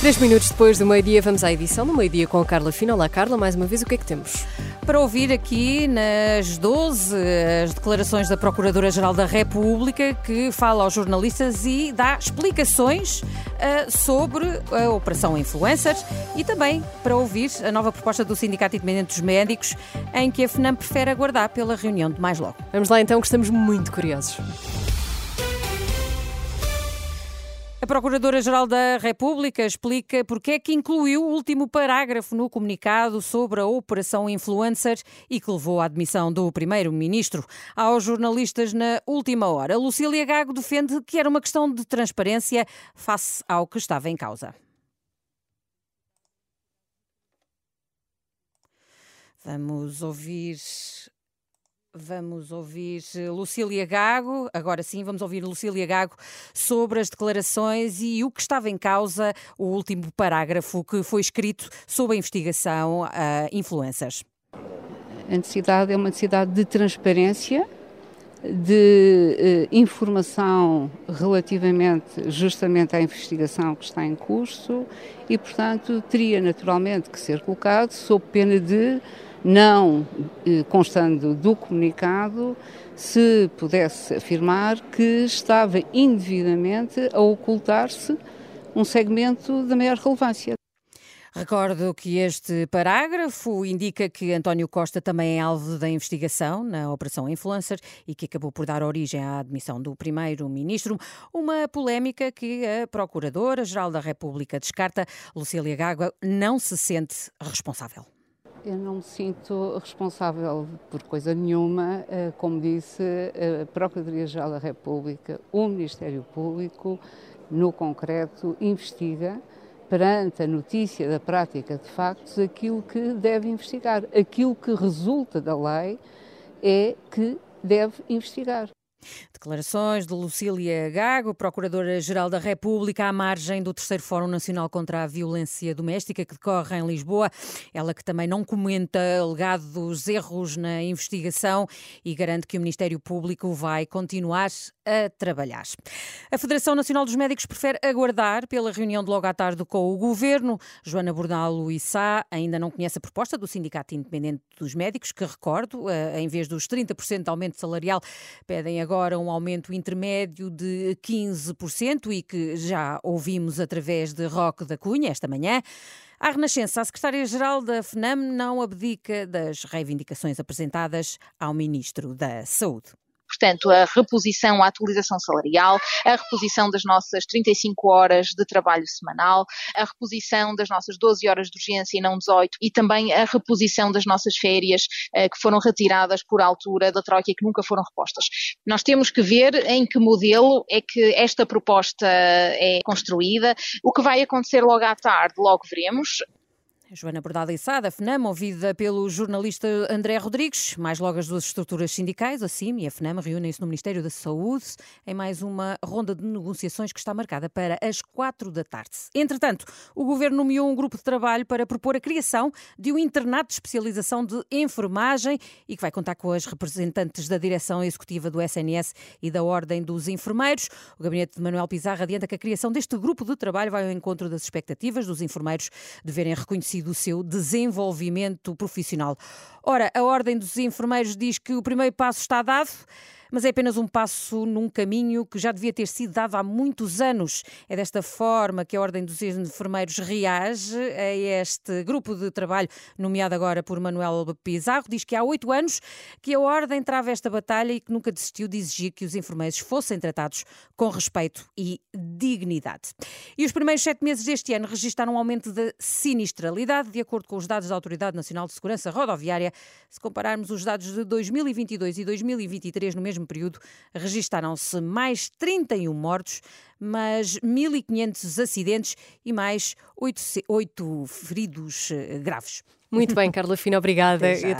Três minutos depois do meio-dia, vamos à edição do meio-dia com a Carla Fina. Olá, Carla, mais uma vez, o que é que temos? Para ouvir aqui nas 12 as declarações da Procuradora-Geral da República, que fala aos jornalistas e dá explicações uh, sobre a Operação Influencers e também para ouvir a nova proposta do Sindicato Independente dos Médicos, em que a FNAM prefere aguardar pela reunião de mais logo. Vamos lá então, que estamos muito curiosos. Procuradora-Geral da República explica porque é que incluiu o último parágrafo no comunicado sobre a Operação Influencer e que levou à admissão do Primeiro-Ministro. Aos jornalistas na última hora, Lucília Gago defende que era uma questão de transparência face ao que estava em causa. Vamos ouvir Vamos ouvir Lucília Gago, agora sim, vamos ouvir Lucília Gago sobre as declarações e o que estava em causa, o último parágrafo que foi escrito sobre a investigação a influências. A necessidade é uma necessidade de transparência, de eh, informação relativamente justamente à investigação que está em curso e, portanto, teria naturalmente que ser colocado sob pena de não eh, constando do comunicado, se pudesse afirmar que estava indevidamente a ocultar-se um segmento da maior relevância. Recordo que este parágrafo indica que António Costa também é alvo da investigação na Operação Influencer e que acabou por dar origem à admissão do primeiro-ministro, uma polémica que a Procuradora-Geral da República descarta. Lucília Gago não se sente responsável. Eu não me sinto responsável por coisa nenhuma. Eh, como disse, a Procuradoria-Geral da República, o Ministério Público, no concreto, investiga perante a notícia da prática de factos aquilo que deve investigar. Aquilo que resulta da lei é que deve investigar. Declarações de Lucília Gago, Procuradora-Geral da República, à margem do terceiro Fórum Nacional contra a Violência Doméstica, que decorre em Lisboa. Ela que também não comenta alegados erros na investigação e garante que o Ministério Público vai continuar a trabalhar. A Federação Nacional dos Médicos prefere aguardar pela reunião de logo à tarde com o Governo. Joana Bordalo e Sá ainda não conhece a proposta do Sindicato Independente dos Médicos, que recordo, eh, em vez dos 30% de aumento salarial, pedem agora um aumento intermédio de 15% e que já ouvimos através de Roque da Cunha esta manhã. À Renascença, a secretária-geral da FNAM não abdica das reivindicações apresentadas ao Ministro da Saúde portanto, a reposição, a atualização salarial, a reposição das nossas 35 horas de trabalho semanal, a reposição das nossas 12 horas de urgência e não 18, e também a reposição das nossas férias eh, que foram retiradas por altura da Troika e que nunca foram repostas. Nós temos que ver em que modelo é que esta proposta é construída. O que vai acontecer logo à tarde, logo veremos. Joana Bordada Içada, FNAM, ouvida pelo jornalista André Rodrigues. Mais logo as duas estruturas sindicais, a CIM e a FNAM, reúnem-se no Ministério da Saúde em mais uma ronda de negociações que está marcada para as quatro da tarde. Entretanto, o Governo nomeou um grupo de trabalho para propor a criação de um internato de especialização de enfermagem e que vai contar com as representantes da direção executiva do SNS e da Ordem dos Enfermeiros. O gabinete de Manuel Pizarro adianta que a criação deste grupo de trabalho vai ao encontro das expectativas dos enfermeiros de verem reconhecido do seu desenvolvimento profissional. Ora, a Ordem dos Enfermeiros diz que o primeiro passo está dado mas é apenas um passo num caminho que já devia ter sido dado há muitos anos. É desta forma que a Ordem dos Enfermeiros reage a este grupo de trabalho, nomeado agora por Manuel Pizarro. Diz que há oito anos que a Ordem trava esta batalha e que nunca desistiu de exigir que os enfermeiros fossem tratados com respeito e dignidade. E os primeiros sete meses deste ano registaram um aumento de sinistralidade, de acordo com os dados da Autoridade Nacional de Segurança Rodoviária. Se compararmos os dados de 2022 e 2023 no mesmo mesmo período registaram-se mais 31 mortos, mas 1.500 acidentes e mais 8, 8 feridos eh, graves. Muito bem, Carla Fina, obrigada.